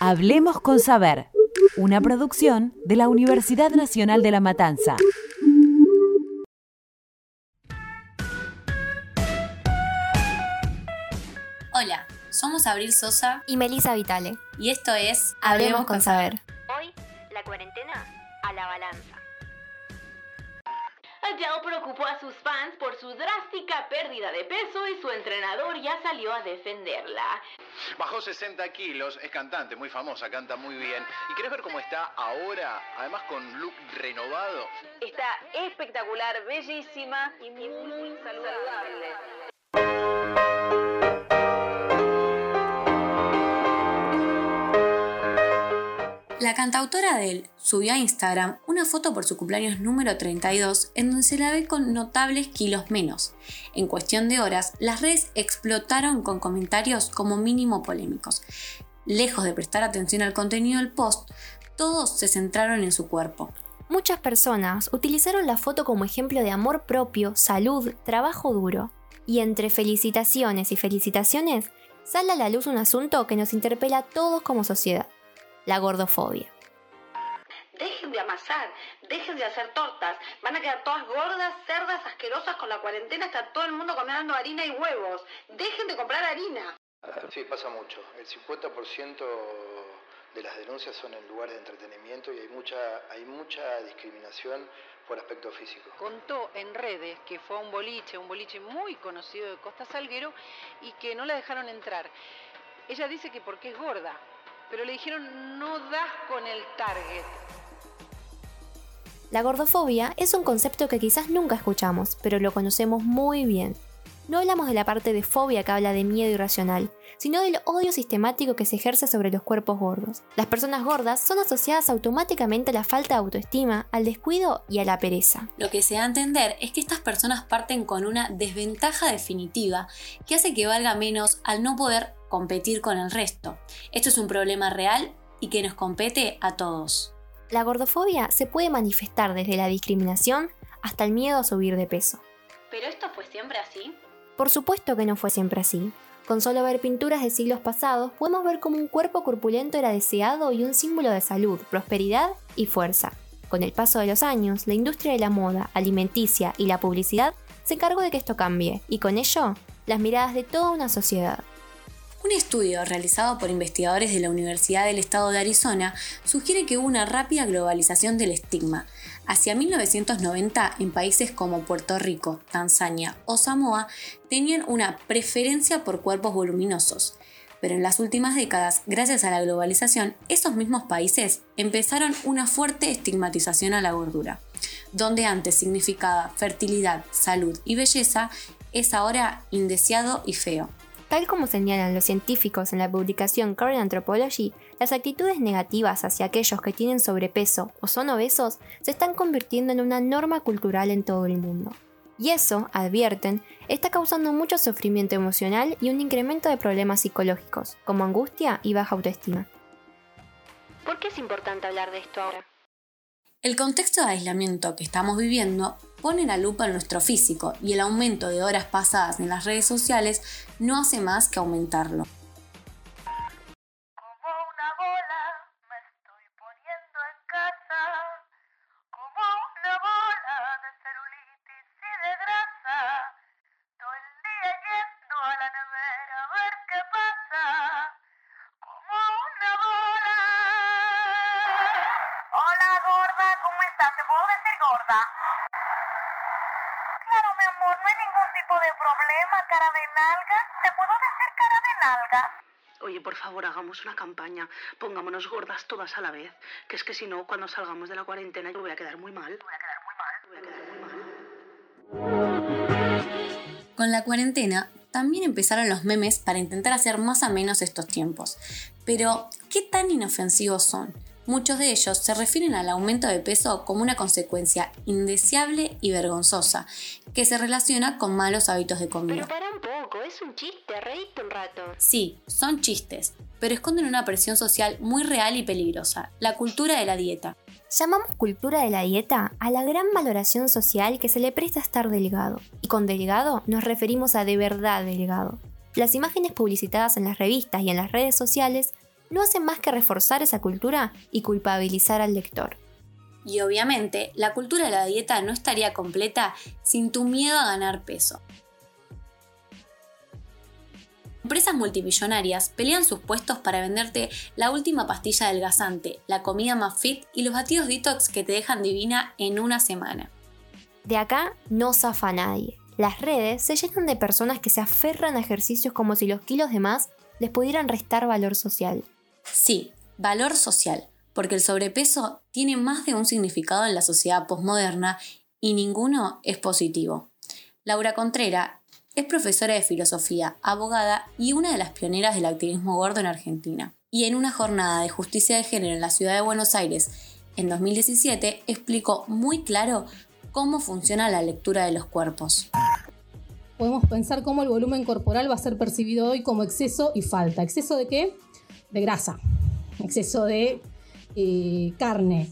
Hablemos con Saber, una producción de la Universidad Nacional de La Matanza. Hola, somos Abril Sosa y Melisa Vitale. y esto es Hablemos con Saber. Hoy, la cuarentena a la balanza. Adele preocupó a sus fans por su drástica pérdida de peso y su entrenador ya salió a defenderla. Bajó 60 kilos, es cantante, muy famosa, canta muy bien. ¿Y querés ver cómo está ahora? Además con look renovado. Está espectacular, bellísima y muy, muy saludable. La cantautora Adele subió a Instagram una foto por su cumpleaños número 32 en donde se la ve con notables kilos menos. En cuestión de horas, las redes explotaron con comentarios como mínimo polémicos. Lejos de prestar atención al contenido del post, todos se centraron en su cuerpo. Muchas personas utilizaron la foto como ejemplo de amor propio, salud, trabajo duro. Y entre felicitaciones y felicitaciones, sale a la luz un asunto que nos interpela a todos como sociedad, la gordofobia. Dejen de amasar, dejen de hacer tortas. Van a quedar todas gordas, cerdas, asquerosas con la cuarentena. Está todo el mundo comiendo harina y huevos. Dejen de comprar harina. Sí, pasa mucho. El 50% de las denuncias son en lugares de entretenimiento y hay mucha, hay mucha discriminación por aspecto físico. contó en redes que fue a un boliche, un boliche muy conocido de Costa Salguero, y que no la dejaron entrar. Ella dice que porque es gorda, pero le dijeron no das con el target. La gordofobia es un concepto que quizás nunca escuchamos, pero lo conocemos muy bien. No hablamos de la parte de fobia que habla de miedo irracional, sino del odio sistemático que se ejerce sobre los cuerpos gordos. Las personas gordas son asociadas automáticamente a la falta de autoestima, al descuido y a la pereza. Lo que se da a entender es que estas personas parten con una desventaja definitiva que hace que valga menos al no poder competir con el resto. Esto es un problema real y que nos compete a todos. La gordofobia se puede manifestar desde la discriminación hasta el miedo a subir de peso. ¿Pero esto fue siempre así? Por supuesto que no fue siempre así. Con solo ver pinturas de siglos pasados, podemos ver cómo un cuerpo corpulento era deseado y un símbolo de salud, prosperidad y fuerza. Con el paso de los años, la industria de la moda, alimenticia y la publicidad se encargó de que esto cambie, y con ello, las miradas de toda una sociedad. Un estudio realizado por investigadores de la Universidad del Estado de Arizona sugiere que hubo una rápida globalización del estigma. Hacia 1990, en países como Puerto Rico, Tanzania o Samoa, tenían una preferencia por cuerpos voluminosos. Pero en las últimas décadas, gracias a la globalización, esos mismos países empezaron una fuerte estigmatización a la gordura. Donde antes significaba fertilidad, salud y belleza, es ahora indeseado y feo. Tal como señalan los científicos en la publicación Current Anthropology, las actitudes negativas hacia aquellos que tienen sobrepeso o son obesos se están convirtiendo en una norma cultural en todo el mundo. Y eso, advierten, está causando mucho sufrimiento emocional y un incremento de problemas psicológicos, como angustia y baja autoestima. ¿Por qué es importante hablar de esto ahora? El contexto de aislamiento que estamos viviendo pone la lupa en nuestro físico y el aumento de horas pasadas en las redes sociales no hace más que aumentarlo. Cara de nalga. ¿Te puedo decir cara de nalga? Oye, por favor, hagamos una campaña. Pongámonos gordas todas a la vez. Que es que si no, cuando salgamos de la cuarentena yo voy a quedar muy mal. Voy a quedar muy mal. Voy a quedar muy mal. Con la cuarentena también empezaron los memes para intentar hacer más a menos estos tiempos. Pero, ¿qué tan inofensivos son? Muchos de ellos se refieren al aumento de peso como una consecuencia indeseable y vergonzosa, que se relaciona con malos hábitos de comida. Pero para un poco, es un chiste, reíste un rato. Sí, son chistes, pero esconden una presión social muy real y peligrosa, la cultura de la dieta. Llamamos cultura de la dieta a la gran valoración social que se le presta a estar delgado. Y con delgado nos referimos a de verdad delgado. Las imágenes publicitadas en las revistas y en las redes sociales no hacen más que reforzar esa cultura y culpabilizar al lector. Y obviamente, la cultura de la dieta no estaría completa sin tu miedo a ganar peso. Empresas multimillonarias pelean sus puestos para venderte la última pastilla adelgazante, la comida más fit y los batidos detox que te dejan divina en una semana. De acá no zafa nadie. Las redes se llenan de personas que se aferran a ejercicios como si los kilos de más les pudieran restar valor social. Sí, valor social, porque el sobrepeso tiene más de un significado en la sociedad posmoderna y ninguno es positivo. Laura Contrera es profesora de filosofía, abogada y una de las pioneras del activismo gordo en Argentina. Y en una jornada de justicia de género en la ciudad de Buenos Aires en 2017 explicó muy claro cómo funciona la lectura de los cuerpos. Podemos pensar cómo el volumen corporal va a ser percibido hoy como exceso y falta. ¿Exceso de qué? De grasa, exceso de eh, carne,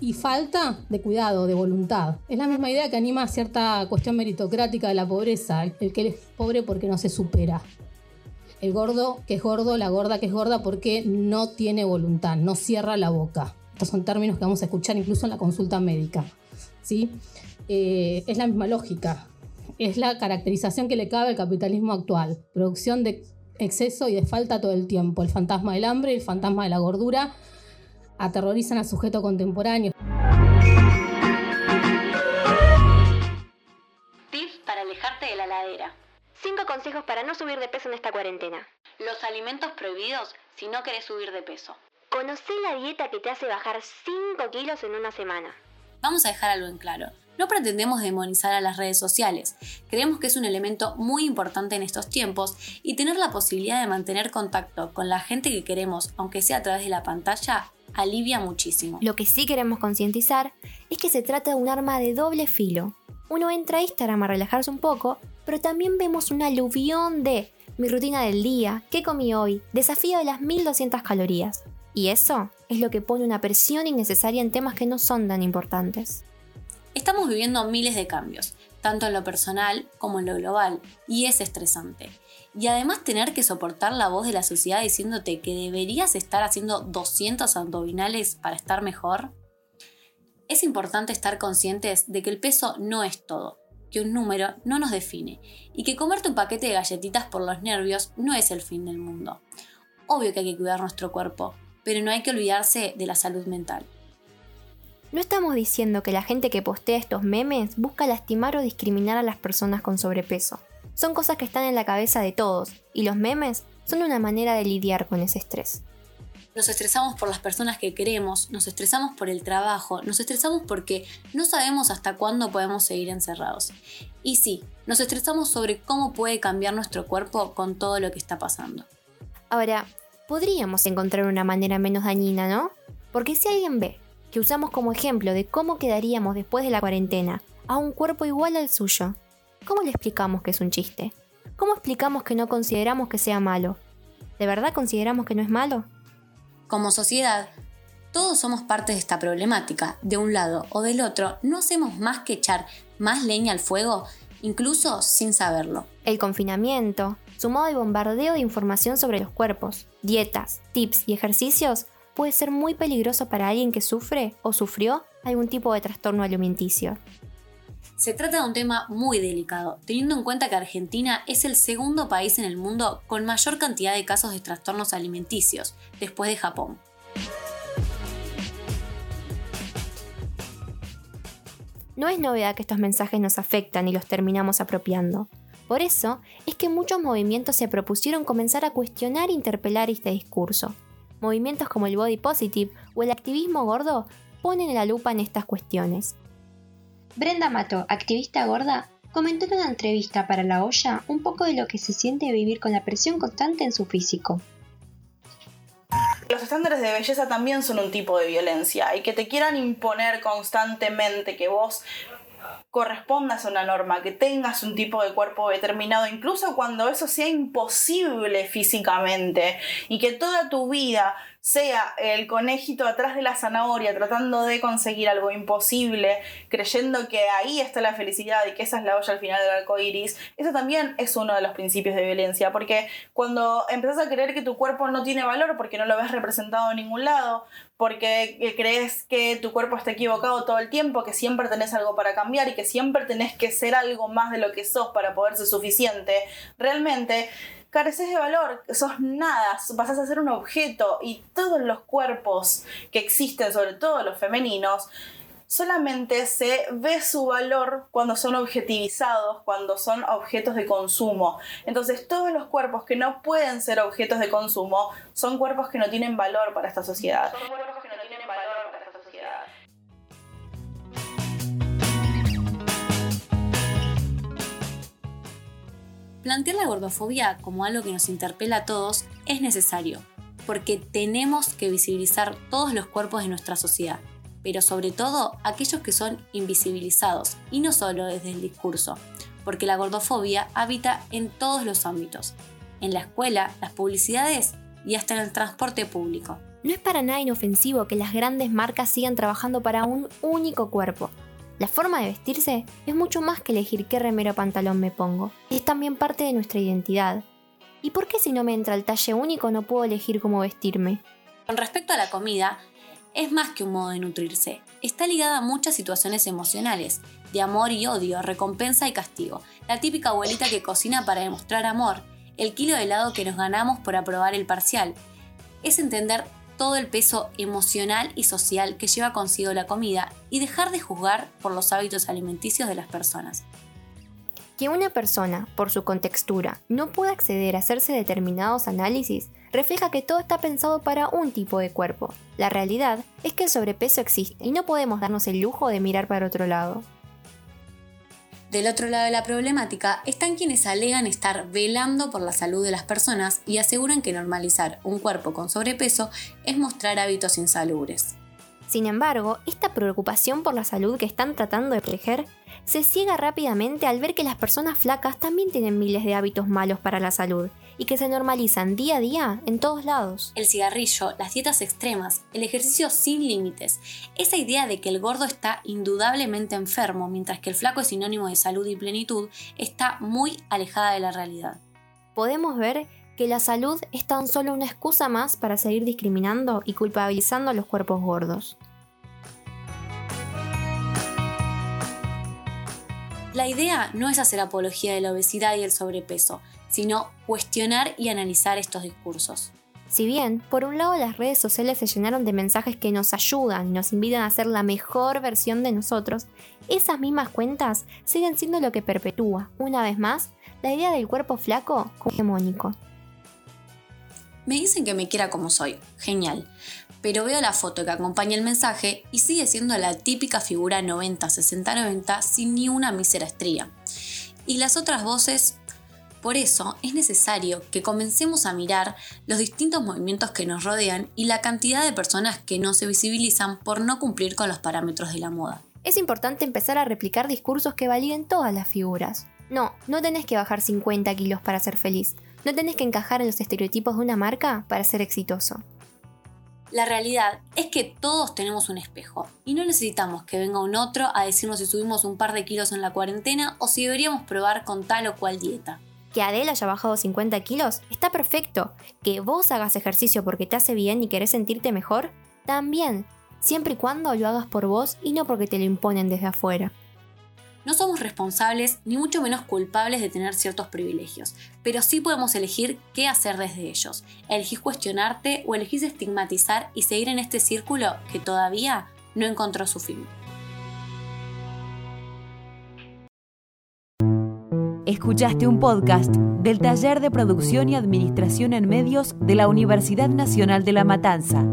y falta de cuidado, de voluntad. Es la misma idea que anima cierta cuestión meritocrática de la pobreza, el que es pobre porque no se supera. El gordo que es gordo, la gorda que es gorda porque no tiene voluntad, no cierra la boca. Estos son términos que vamos a escuchar incluso en la consulta médica. ¿sí? Eh, es la misma lógica. Es la caracterización que le cabe al capitalismo actual. Producción de exceso y de falta todo el tiempo. El fantasma del hambre, el fantasma de la gordura, aterrorizan al sujeto contemporáneo. Tips para alejarte de la ladera. 5 consejos para no subir de peso en esta cuarentena. Los alimentos prohibidos si no querés subir de peso. Conocé la dieta que te hace bajar 5 kilos en una semana. Vamos a dejar algo en claro. No pretendemos demonizar a las redes sociales. Creemos que es un elemento muy importante en estos tiempos y tener la posibilidad de mantener contacto con la gente que queremos, aunque sea a través de la pantalla, alivia muchísimo. Lo que sí queremos concientizar es que se trata de un arma de doble filo. Uno entra a Instagram a relajarse un poco, pero también vemos un aluvión de mi rutina del día, qué comí hoy, desafío de las 1200 calorías. Y eso es lo que pone una presión innecesaria en temas que no son tan importantes. Estamos viviendo miles de cambios, tanto en lo personal como en lo global, y es estresante. Y además tener que soportar la voz de la sociedad diciéndote que deberías estar haciendo 200 abdominales para estar mejor. Es importante estar conscientes de que el peso no es todo, que un número no nos define y que comerte un paquete de galletitas por los nervios no es el fin del mundo. Obvio que hay que cuidar nuestro cuerpo, pero no hay que olvidarse de la salud mental. No estamos diciendo que la gente que postea estos memes busca lastimar o discriminar a las personas con sobrepeso. Son cosas que están en la cabeza de todos, y los memes son una manera de lidiar con ese estrés. Nos estresamos por las personas que queremos, nos estresamos por el trabajo, nos estresamos porque no sabemos hasta cuándo podemos seguir encerrados. Y sí, nos estresamos sobre cómo puede cambiar nuestro cuerpo con todo lo que está pasando. Ahora, podríamos encontrar una manera menos dañina, ¿no? Porque si alguien ve que usamos como ejemplo de cómo quedaríamos después de la cuarentena a un cuerpo igual al suyo, ¿cómo le explicamos que es un chiste? ¿Cómo explicamos que no consideramos que sea malo? ¿De verdad consideramos que no es malo? Como sociedad, todos somos parte de esta problemática. De un lado o del otro, no hacemos más que echar más leña al fuego, incluso sin saberlo. El confinamiento, sumado al bombardeo de información sobre los cuerpos, dietas, tips y ejercicios, puede ser muy peligroso para alguien que sufre o sufrió algún tipo de trastorno alimenticio. Se trata de un tema muy delicado, teniendo en cuenta que Argentina es el segundo país en el mundo con mayor cantidad de casos de trastornos alimenticios, después de Japón. No es novedad que estos mensajes nos afectan y los terminamos apropiando. Por eso es que muchos movimientos se propusieron comenzar a cuestionar e interpelar este discurso. Movimientos como el body positive o el activismo gordo ponen la lupa en estas cuestiones. Brenda Mato, activista gorda, comentó en una entrevista para La Olla un poco de lo que se siente vivir con la presión constante en su físico. Los estándares de belleza también son un tipo de violencia y que te quieran imponer constantemente que vos correspondas a una norma, que tengas un tipo de cuerpo determinado, incluso cuando eso sea imposible físicamente y que toda tu vida sea el conejito atrás de la zanahoria tratando de conseguir algo imposible, creyendo que ahí está la felicidad y que esa es la olla al final del arco iris, eso también es uno de los principios de violencia, porque cuando empezás a creer que tu cuerpo no tiene valor porque no lo ves representado en ningún lado, porque crees que tu cuerpo está equivocado todo el tiempo, que siempre tenés algo para cambiar y que siempre tenés que ser algo más de lo que sos para poder ser suficiente, realmente careces de valor, sos nada, pasás a ser un objeto y todos los cuerpos que existen, sobre todo los femeninos, solamente se ve su valor cuando son objetivizados, cuando son objetos de consumo. Entonces todos los cuerpos que no pueden ser objetos de consumo son cuerpos que no tienen valor para esta sociedad. Plantear la gordofobia como algo que nos interpela a todos es necesario, porque tenemos que visibilizar todos los cuerpos de nuestra sociedad, pero sobre todo aquellos que son invisibilizados, y no solo desde el discurso, porque la gordofobia habita en todos los ámbitos, en la escuela, las publicidades y hasta en el transporte público. No es para nada inofensivo que las grandes marcas sigan trabajando para un único cuerpo, la forma de vestirse es mucho más que elegir qué remero o pantalón me pongo. Es también parte de nuestra identidad. ¿Y por qué si no me entra el talle único no puedo elegir cómo vestirme? Con respecto a la comida, es más que un modo de nutrirse. Está ligada a muchas situaciones emocionales, de amor y odio, recompensa y castigo. La típica abuelita que cocina para demostrar amor, el kilo de helado que nos ganamos por aprobar el parcial. Es entender todo el peso emocional y social que lleva consigo la comida y dejar de juzgar por los hábitos alimenticios de las personas. Que una persona, por su contextura, no pueda acceder a hacerse determinados análisis refleja que todo está pensado para un tipo de cuerpo. La realidad es que el sobrepeso existe y no podemos darnos el lujo de mirar para otro lado. Del otro lado de la problemática están quienes alegan estar velando por la salud de las personas y aseguran que normalizar un cuerpo con sobrepeso es mostrar hábitos insalubres. Sin embargo, esta preocupación por la salud que están tratando de proteger se ciega rápidamente al ver que las personas flacas también tienen miles de hábitos malos para la salud y que se normalizan día a día en todos lados. El cigarrillo, las dietas extremas, el ejercicio sin límites, esa idea de que el gordo está indudablemente enfermo mientras que el flaco es sinónimo de salud y plenitud está muy alejada de la realidad. Podemos ver que la salud es tan solo una excusa más para seguir discriminando y culpabilizando a los cuerpos gordos. La idea no es hacer apología de la obesidad y el sobrepeso, sino cuestionar y analizar estos discursos. Si bien, por un lado las redes sociales se llenaron de mensajes que nos ayudan y nos invitan a ser la mejor versión de nosotros, esas mismas cuentas siguen siendo lo que perpetúa, una vez más, la idea del cuerpo flaco como hegemónico. Me dicen que me quiera como soy, genial, pero veo la foto que acompaña el mensaje y sigue siendo la típica figura 90-60-90 sin ni una mísera estría. Y las otras voces, por eso es necesario que comencemos a mirar los distintos movimientos que nos rodean y la cantidad de personas que no se visibilizan por no cumplir con los parámetros de la moda. Es importante empezar a replicar discursos que validen todas las figuras. No, no tenés que bajar 50 kilos para ser feliz. No tenés que encajar en los estereotipos de una marca para ser exitoso. La realidad es que todos tenemos un espejo y no necesitamos que venga un otro a decirnos si subimos un par de kilos en la cuarentena o si deberíamos probar con tal o cual dieta. Que Adele haya bajado 50 kilos está perfecto. Que vos hagas ejercicio porque te hace bien y querés sentirte mejor, también, siempre y cuando lo hagas por vos y no porque te lo imponen desde afuera. No somos responsables ni mucho menos culpables de tener ciertos privilegios, pero sí podemos elegir qué hacer desde ellos. Elegís cuestionarte o elegís estigmatizar y seguir en este círculo que todavía no encontró su fin. Escuchaste un podcast del Taller de Producción y Administración en Medios de la Universidad Nacional de La Matanza.